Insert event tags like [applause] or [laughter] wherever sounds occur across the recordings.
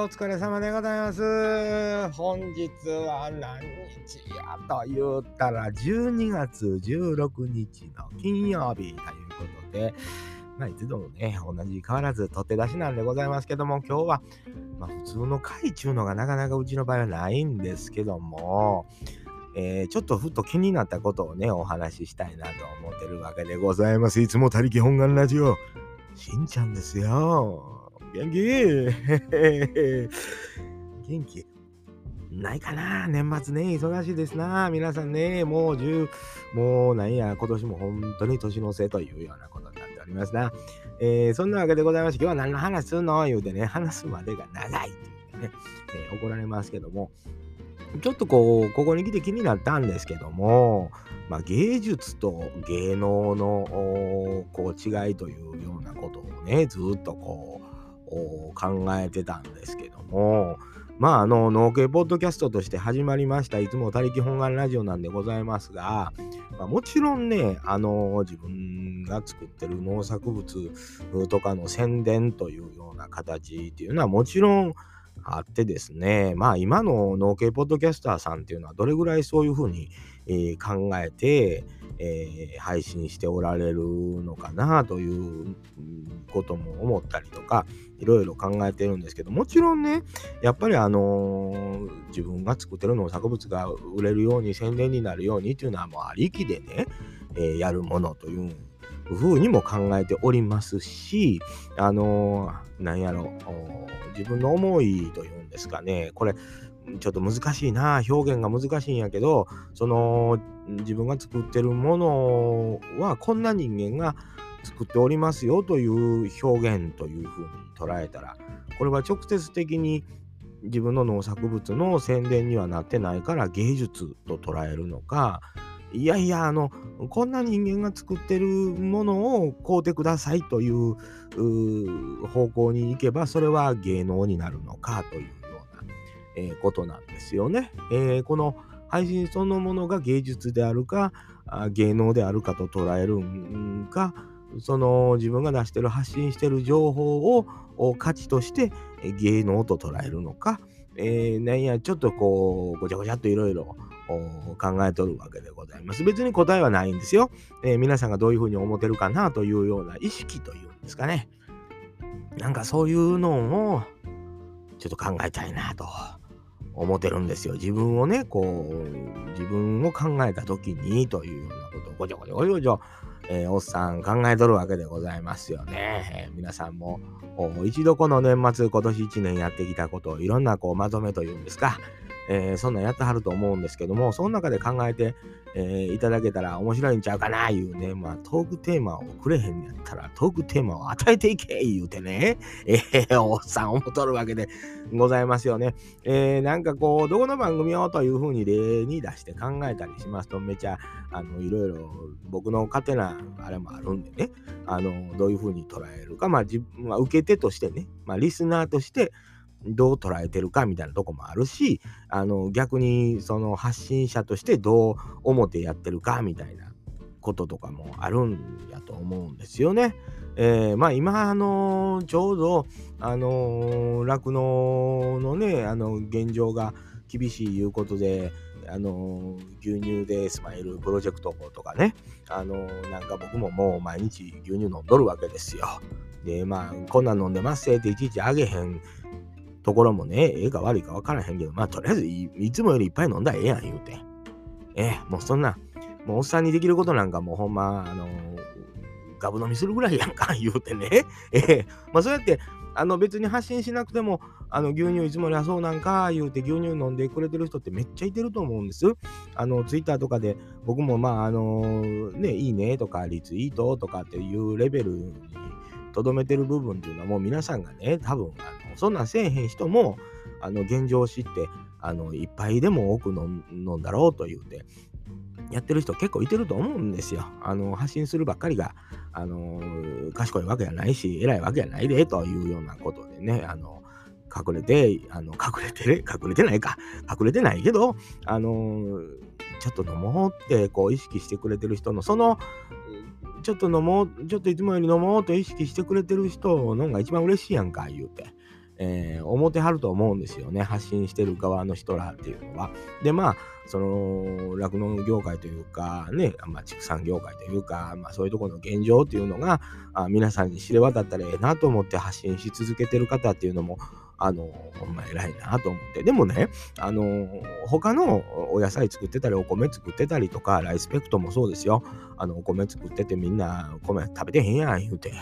お疲れ様でございます。本日は何日やと言ったら12月16日の金曜日ということで、まあ、いつでもね、同じ変わらず取って出しなんでございますけども、今日は、まあ、普通の回中のがなかなかうちの場合はないんですけども、えー、ちょっとふっと気になったことをね、お話ししたいなと思ってるわけでございます。いつも他力本願ラジオ、しんちゃんですよ。元気？元気？ないかな？年末ね、忙しいですな。皆さんね、もう10、もうなんや、今年も本当に年の瀬というようなことになっておりますな。えー、そんなわけでございまして、今日は何の話するの？言うてね、話すまでが長いっていうね、えー、怒られますけども、ちょっとこう、ここに来て気になったんですけども、まあ、芸術と芸能のこう違いというようなことをね、ずっとこう、考えてたんですけども、まあ、あの、農系ポッドキャストとして始まりました、いつも他力本願ラジオなんでございますが、まあ、もちろんね、あの、自分が作ってる農作物とかの宣伝というような形っていうのはもちろんあってですね、まあ今の農系ポッドキャスターさんっていうのはどれぐらいそういうふうに、えー、考えて、えー、配信しておられるのかなということも思ったりとかいろいろ考えてるんですけどもちろんねやっぱりあのー、自分が作ってる農作物が売れるように宣伝になるようにっていうのはもうありきでね、えー、やるものというふうにも考えておりますしあのー、なんやろ自分の思いというんですかねこれちょっと難しいな。表現が難しいんやけどその自分が作ってるものはこんな人間が作っておりますよという表現というふうに捉えたらこれは直接的に自分の農作物の宣伝にはなってないから芸術と捉えるのかいやいやあのこんな人間が作ってるものを買うてくださいという方向に行けばそれは芸能になるのかという、え、ことなんですよね。えー、この配信そのものが芸術であるか芸能であるかと捉えるんかその自分が出してる発信してる情報を価値として芸能と捉えるのか、えー、なんやちょっとこうごちゃごちゃっといろいろ考えとるわけでございます。別に答えはないんですよ。えー、皆さんがどういうふうに思ってるかなというような意識というんですかね。なんかそういうのをちょっと考えたいなと思ってるんですよ。自分をね、こう、自分を考えた時にというようなことをごちゃごちゃごちゃごちゃえー、おっさん考えとるわけでございますよね。えー、皆さんも一度この年末今年1年やってきたことをいろんなこうまとめというんですか、えー、そんなんやってはると思うんですけども、その中で考えて、えー、いただけたら面白いんちゃうかな、いうね、まあ、トークテーマをくれへんやったら、トークテーマを与えていけ、言うてね、えー、おっさん思っとるわけでございますよね。えー、なんかこう、どこの番組をというふうに例に出して考えたりしますと、めちゃ、あの、いろいろ僕の勝手なあれもあるんでね、あの、どういうふうに捉えるか、まあ、自分は受け手としてね、まあ、リスナーとして、どう捉えてるかみたいなとこもあるしあの逆にその発信者としてどう思ってやってるかみたいなこととかもあるんやと思うんですよね。えー、まあ今あのちょうどあの酪農のねあの現状が厳しいいうことであの牛乳でスマイルプロジェクトとかねあのなんか僕ももう毎日牛乳飲んどるわけですよ。でまあこんなん飲んでますっていちいちあげへんところもね、ええか悪いか分からへんけど、まあ、とりあえずい、つもよりいっぱい飲んだらええやん、言うて。ええ、もうそんな、もうおっさんにできることなんかもうほんま、あのー、ガブ飲みするぐらいやんか、[laughs] 言うてね。ええ、まあそうやって、あの別に発信しなくても、あの牛乳いつもよりはそうなんか言うて牛乳飲んでくれてる人ってめっちゃいてると思うんです。あのツイッターとかで僕もまああのね、いいねとかリツイートとかっていうレベルとどめてる部分っていうのはもう皆さんがね、多分あのそんなんせえへん人もあの現状を知ってあのいっぱいでも多く飲んだろうと言うてやってる人結構いてると思うんですよ。あの発信するばっかりが、あの賢いわけじゃないし偉いわけじゃないでというようなことでね、あの隠れて、あの隠れて、隠れてないか、隠れてないけど、あのちょっと飲もうってこう意識してくれてる人のそのちょっと飲もう、ちょっといつもより飲もうと意識してくれてる人のが一番嬉しいやんか、言うて。えー、思てはると思うんですよね発信してる側の人らっていうのは。でまあその酪農業界というかね、まあ、畜産業界というか、まあ、そういうところの現状っていうのがあ皆さんに知れ渡ったらええなと思って発信し続けてる方っていうのもあのほんま偉いなと思って。でもねあの他のお野菜作ってたりお米作ってたりとかライスペクトもそうですよ。あのお米作っててみんな米食べてへんやん言うて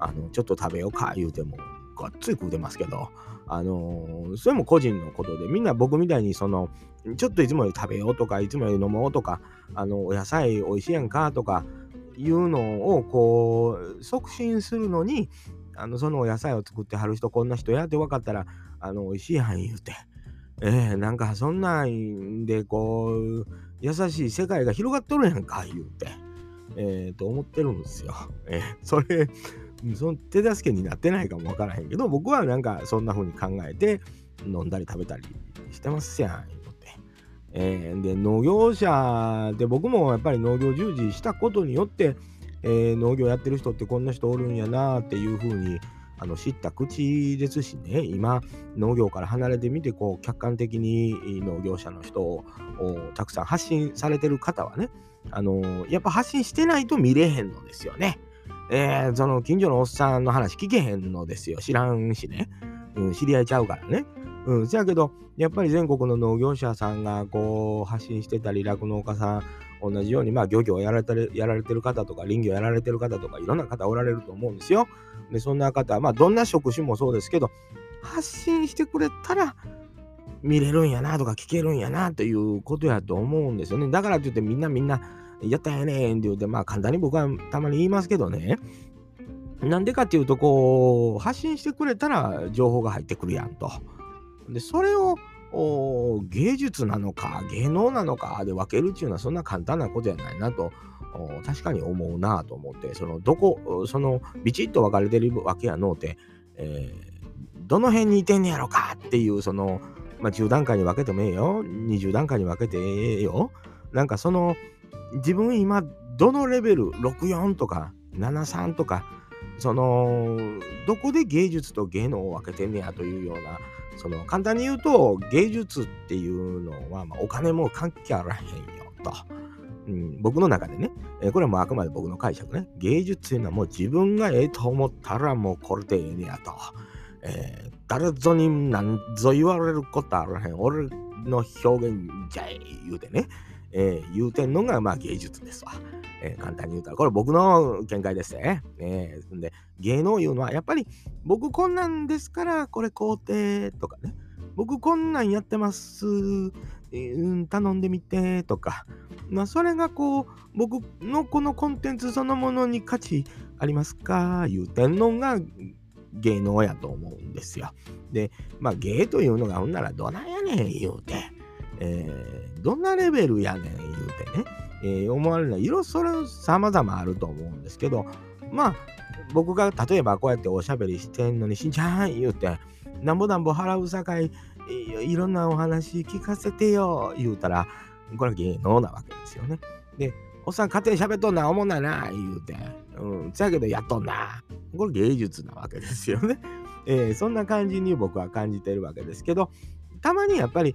あのちょっと食べようか言うてもがっつり食うてますけど、あのー、それも個人のことで、みんな僕みたいに、その、ちょっといつもより食べようとか、いつもより飲もうとか、あの、お野菜美味しいやんかとか、いうのを、こう、促進するのに、あの、そのお野菜を作ってはる人、こんな人やって分かったら、あの、美味しいやん言うて。えー、なんかそんなんで、こう、優しい世界が広がっとるやんか、言うて。えー、と思ってるんですよ。えー、それ、その手助けになってないかもわからへんけど、僕はなんかそんな風に考えて飲んだり食べたりしてますやん、言うて。えー、で、農業者で僕もやっぱり農業従事したことによって、えー、農業やってる人ってこんな人おるんやなっていう風にあの知った口ですしね、今、農業から離れてみて、こう、客観的に農業者の人をたくさん発信されてる方はね、あのやっぱ発信してないと見れへんのですよね。えー、その近所のおっさんの話聞けへんのですよ。知らんしね。うん、知り合いちゃうからね。うん、せやけど、やっぱり全国の農業者さんがこう発信してたり、酪農家さん、同じように、まあ、漁業をやられてるやられてる方とか、林業やられてる方とか、いろんな方おられると思うんですよ。で、そんな方、まあ、どんな職種もそうですけど、発信してくれたら、見れるんやなとか聞けるんやなということやと思うんですよね。だからといってみんなみんなやったんやねんって言うて、まあ簡単に僕はたまに言いますけどね。なんでかっていうと、こう、発信してくれたら情報が入ってくるやんと。で、それを芸術なのか芸能なのかで分けるっていうのはそんな簡単なことやないなと確かに思うなと思ってそのどこそのビチッと分かれてるわけやのうて、えー、どの辺にいてんねやろかっていうその、まあ、10段階に分けてもええよ20段階に分けてええよなんかその自分今どのレベル64とか73とかそのどこで芸術と芸能を分けてんねやというようなその簡単に言うと芸術っていうのは、まあ、お金も関係あらへんよと。うん、僕の中でね、えー、これはもうあくまで僕の解釈ね、芸術っていうのはもう自分がええと思ったらもうこれでええねやと。えー、誰ぞに何ぞ言われることあらへん。俺の表現じゃえ言うてね、えー、言うてんのがまあ芸術ですわ。えー、簡単に言うたら、これ僕の見解ですね。えー、で、芸能いうのはやっぱり僕こんなんですからこれ肯定とかね、僕こんなんやってます、えー、頼んでみてとか、まあそれがこう僕のこのコンテンツそのものに価値ありますか言うてんのが芸能やと思うんですよ。で、まあ芸というのがほんならどないやねん言うて。えー、どんなレベルやねん言うてね、えー、思われるのは色それ様々あると思うんですけどまあ僕が例えばこうやっておしゃべりしてんのにしんちゃん言うてなんぼなんぼ払うさかいいろんなお話聞かせてよ言うたらこれ芸能なわけですよね。でおっさん家庭喋っとんな思んないな言うてうんそやけどやっとんなこれ芸術なわけですよね。えー、そんな感じに僕は感じてるわけですけどたまにやっぱり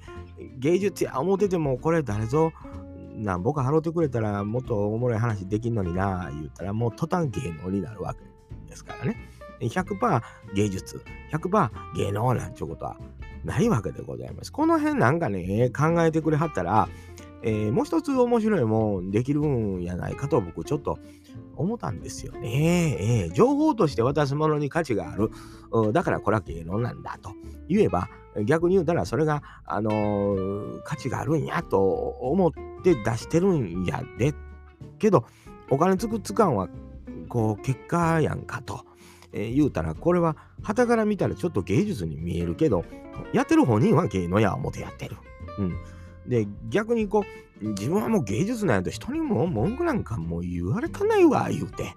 芸術や思っててもこれ誰ぞなんぼか払ってくれたらもっとおもろい話できんのにな言ったらもう途端芸能になるわけですからね。100%芸術、100%芸能なんちゅうことはないわけでございます。この辺なんかね、考えてくれはったら、えー、もう一つ面白いもんできるんやないかと僕ちょっと思ったんですよね。えー、情報として渡すものに価値がある。だからこれは芸能なんだと言えば、逆に言うたらそれが、あのー、価値があるんやと思って出してるんやで。けど、お金つくつかんは、こう、結果やんかと。えー、言うたら、これは、旗から見たらちょっと芸術に見えるけど、やってる本人は芸能や思ってやってる。うん。で、逆にこう、自分はもう芸術なんやと人にも文句なんかもう言われたないわ、言うて。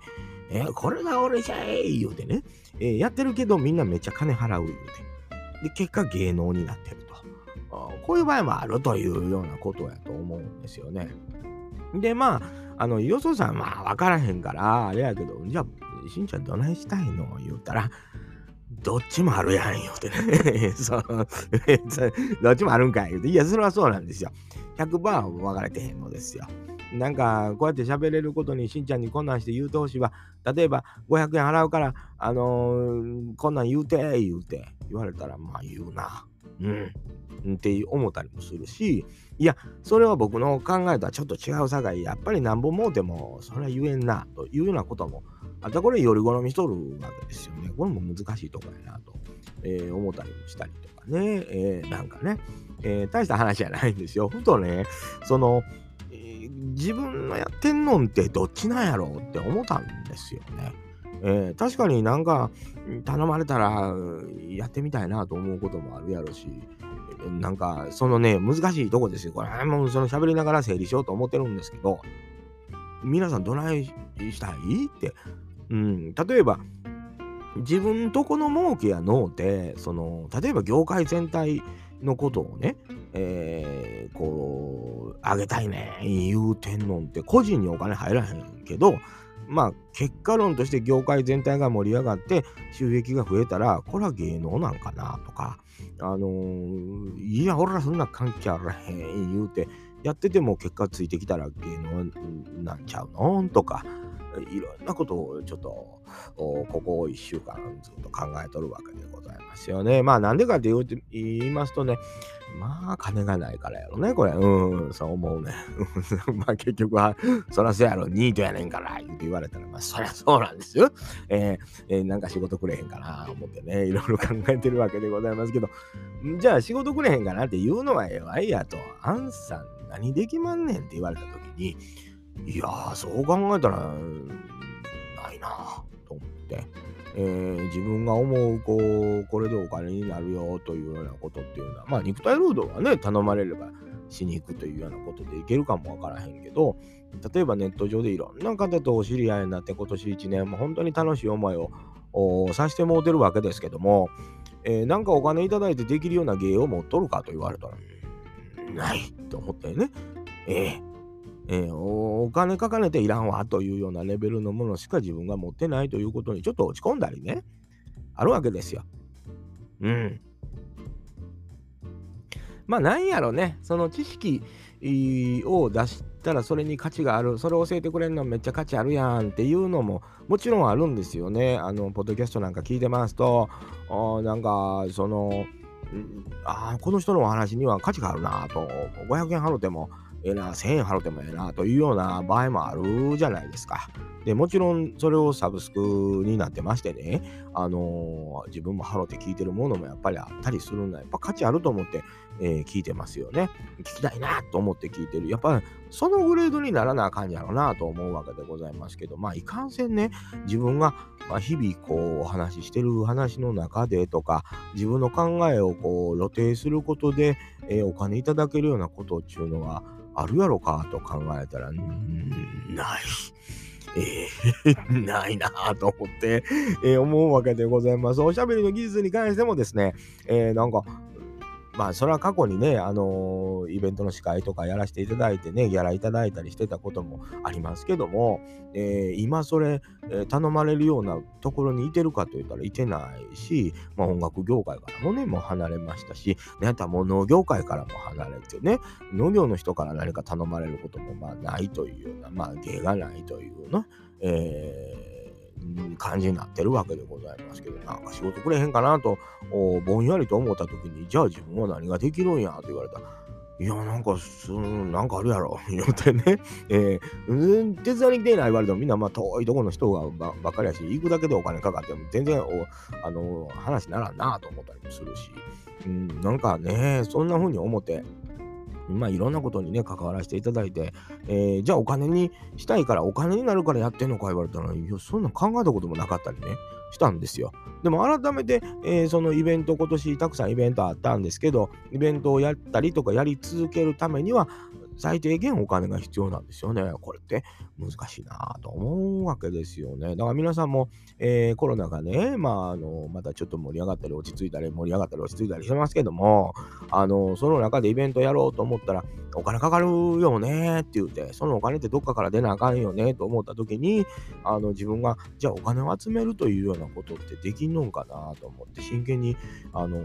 えー、これが俺じゃえ言うてね、えー、やってるけどみんなめっちゃ金払う言うて。で、結果芸能になってる。こういう場合もあるというようなことやと思うんですよね。で、まあ、あの、よそさん、まあ、わからへんから、あれやけど、じゃあ、しんちゃんどないしたいの言うたら、どっちもあるやんよってね。[laughs] そう [laughs] どっちもあるんかい言うて。いや、それはそうなんですよ。100%分かれてへんのですよ。なんか、こうやって喋れることにしんちゃんにこんなんして言うてほしいわ。例えば、500円払うから、あのー、こんなん言うて、言うて、言われたら、まあ言うな。うん。って思ったりもするし、いや、それは僕の考えとはちょっと違うさかい、やっぱりなんぼもうても、それは言えんな、というようなことも、あとこれより好みしとるわけですよね。これも難しいとこやなと、えー、思ったりもしたりとかね、えー、なんかね、えー、大した話じゃないんですよ。ふとね、その、自分のやってんのんってどっちなんやろうって思ったんですよね。えー、確かになんか頼まれたらやってみたいなと思うこともあるやろし、なんかそのね、難しいとこですよ。これもうその喋りながら整理しようと思ってるんですけど、皆さんどないしたいって、うん、例えば自分とこの儲けやのうて、その例えば業界全体のことをね、えー、こう、あげたいね言うてんのんって個人にお金入らへんけど、まあ結果論として業界全体が盛り上がって収益が増えたら、これは芸能なんかなとか、あのー、いや、俺らそんな関係あらへん言うて、やってても結果ついてきたら芸能なんちゃうのとか、いろんなことをちょっとここ1週間ずっと考えとるわけでございますよね。まあなんでかって言いますとね、まあ金がないからやろね、これ。うん、そう思うね。[laughs] まあ結局は、そらそうやろ、ニートやねんから言って言われたら、まあそりゃそうなんですよ。えーえー、なんか仕事くれへんかな思ってね、いろいろ考えてるわけでございますけど、じゃあ仕事くれへんかなって言うのはええわいやと、アンさん何できまんねんって言われた時に、いやー、そう考えたら、ないなと思って、えー、自分が思う、こう、これでお金になるよというようなことっていうのは、まあ、肉体労働はね、頼まれればしに行くというようなことでいけるかもわからへんけど、例えばネット上でいろんな方とお知り合いになって今年1年、も本当に楽しい思いをさせてもうてるわけですけども、えー、なんかお金いただいてできるような芸を持っとるかと言われたら、ないと思ったよね。えーえー、お金かかねていらんわというようなレベルのものしか自分が持ってないということにちょっと落ち込んだりね、あるわけですよ。うん。まあなんやろね、その知識を出したらそれに価値がある、それを教えてくれるのめっちゃ価値あるやんっていうのももちろんあるんですよね。あの、ポッドキャストなんか聞いてますと、なんかその、ああこの人のお話には価値があるなと、500円払っても、ええな、1000円払ってもええなというような場合もあるじゃないですか。で、もちろんそれをサブスクになってましてね、あのー、自分も払って聞いてるものもやっぱりあったりするのは、やっぱ価値あると思って、えー、聞いてますよね。聞きたいなと思って聞いてる。やっぱそのグレードにならなあかんやろなと思うわけでございますけど、まあいかんせんね、自分が、まあ、日々こうお話ししてる話の中でとか、自分の考えをこう露呈することで、えー、お金いただけるようなことっていうのは、あるやろかと考えたら、ない。えー、[laughs] ないなぁと思って、えー、思うわけでございます。おしゃべりの技術に関してもですね、えー、なんか、まあ、それは過去にね、あの、イベントの司会とかやらせていただいてね、ギャラいただいたりしてたこともありますけども、えー、今それ、えー、頼まれるようなところにいてるかといったらいてないし、まあ、音楽業界からもね、もう離れましたし、ね、あとはもう農業界からも離れてね、農業の人から何か頼まれることもまあないというような、まあ、芸がないというの、えー感じになってるわけでございますけど、なんか仕事くれへんかなと、ぼんやりと思った時に、じゃあ自分は何ができるんやと言われたら、いや、なんか、なんかあるやろ、[laughs] 言うてね、えー、手伝いに来てない言われても、みんなまあ遠いところの人がばばっかりやし、行くだけでお金かかっても、全然お、あの、話ならんなと思ったりもするし、うん、なんかね、そんな風に思って、まあいろんなことにね、関わらせていただいて、えー、じゃあお金にしたいから、お金になるからやってんのか言われたら、いや、そんな考えたこともなかったりね、したんですよ。でも改めて、えー、そのイベント、今年たくさんイベントあったんですけど、イベントをやったりとかやり続けるためには、最低限お金が必要なんですよね。これって難しいなと思うわけですよね。だから皆さんも、えー、コロナがね、まあ、あの、またちょっと盛り上がったり落ち着いたり盛り上がったり落ち着いたりしてますけども、あの、その中でイベントやろうと思ったら、お金かかるよねって言って、そのお金ってどっかから出なあかんよねと思った時に、あの、自分が、じゃあお金を集めるというようなことってできんのんかなと思って、真剣に、あの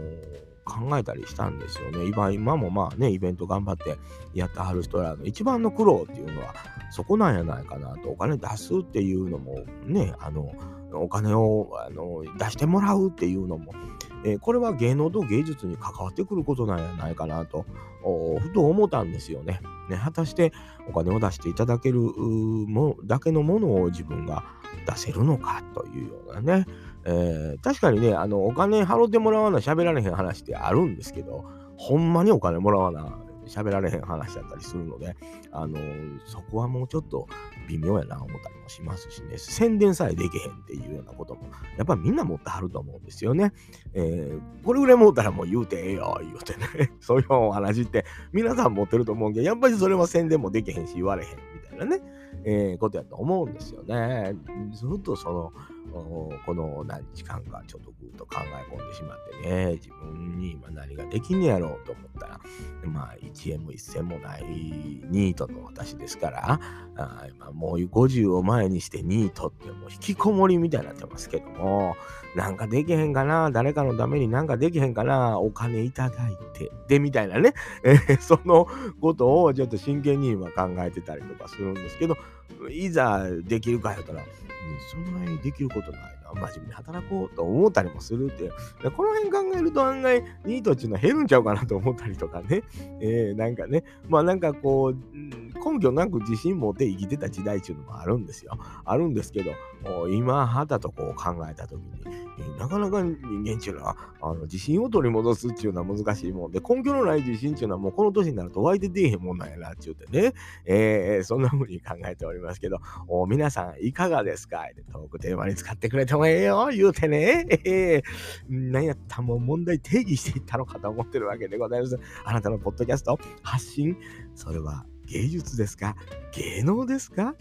考えたりしたんですよね。今今もまあね、イベント頑張ってやってはる人らの一番の苦労っていうのはそこなんやないかなと。お金出すっていうのもね、あの、お金をあの出してもらうっていうのも、えー、これは芸能と芸術に関わってくることなんやないかなと、ふと思ったんですよね。ね果たしてお金を出していただけるもだけのものを自分が出せるのかというようなね、えー、確かにね、あの、お金払ってもらわな喋られへん話ってあるんですけど、ほんまにお金もらわな喋られへん話だったりするので、あのそこはもうちょっと微妙やな思ったりもしますしね、宣伝さえできへんっていうようなことも、やっぱみんな持ってはると思うんですよね。えー、これぐらい持ったらもう言うてええよ、言うてね。[laughs] そういうお話って皆さん持ってると思うけど、やっぱりそれは宣伝もできへんし言われへんみたいなね、えー、ことやと思うんですよね。ずっとその、この何日間かちょっとぐーっと考え込んでしまってね、自分に今何ができんねやろうと思ったら、まあ1円も1銭もないニートの私ですから、あ今もう50を前にしてニートってもう引きこもりみたいになってますけども、なんかできへんかな、誰かのためになんかできへんかな、お金いただいて、で、みたいなね、えー、そのことをちょっと真剣に今考えてたりとかするんですけど、いざできるかやったら、そんなにできることないな。真面目に働こうと思ったりもするって。この辺考えると案外ニートっていうのは減るんちゃうかなと思ったりとかね。えー、なんかね、まあなんかこう、根拠なく自信持って生きてた時代っていうのもあるんですよ。あるんですけど、今、はたとこう考えたときに、なかなか人間っていうのはあの自信を取り戻すっていうのは難しいもんで、根拠のない自信っていうのはもうこの年になると湧いて出えへんもんなんやなって言ってね、えー、そんな風に考えておりますけど、お皆さんいかがですか？トークテーマに使ってくれてもええよ言うてね、えー、何やったもう問題定義していったのかと思ってるわけでございます。あなたのポッドキャスト発信、それは芸術ですか？芸能ですか？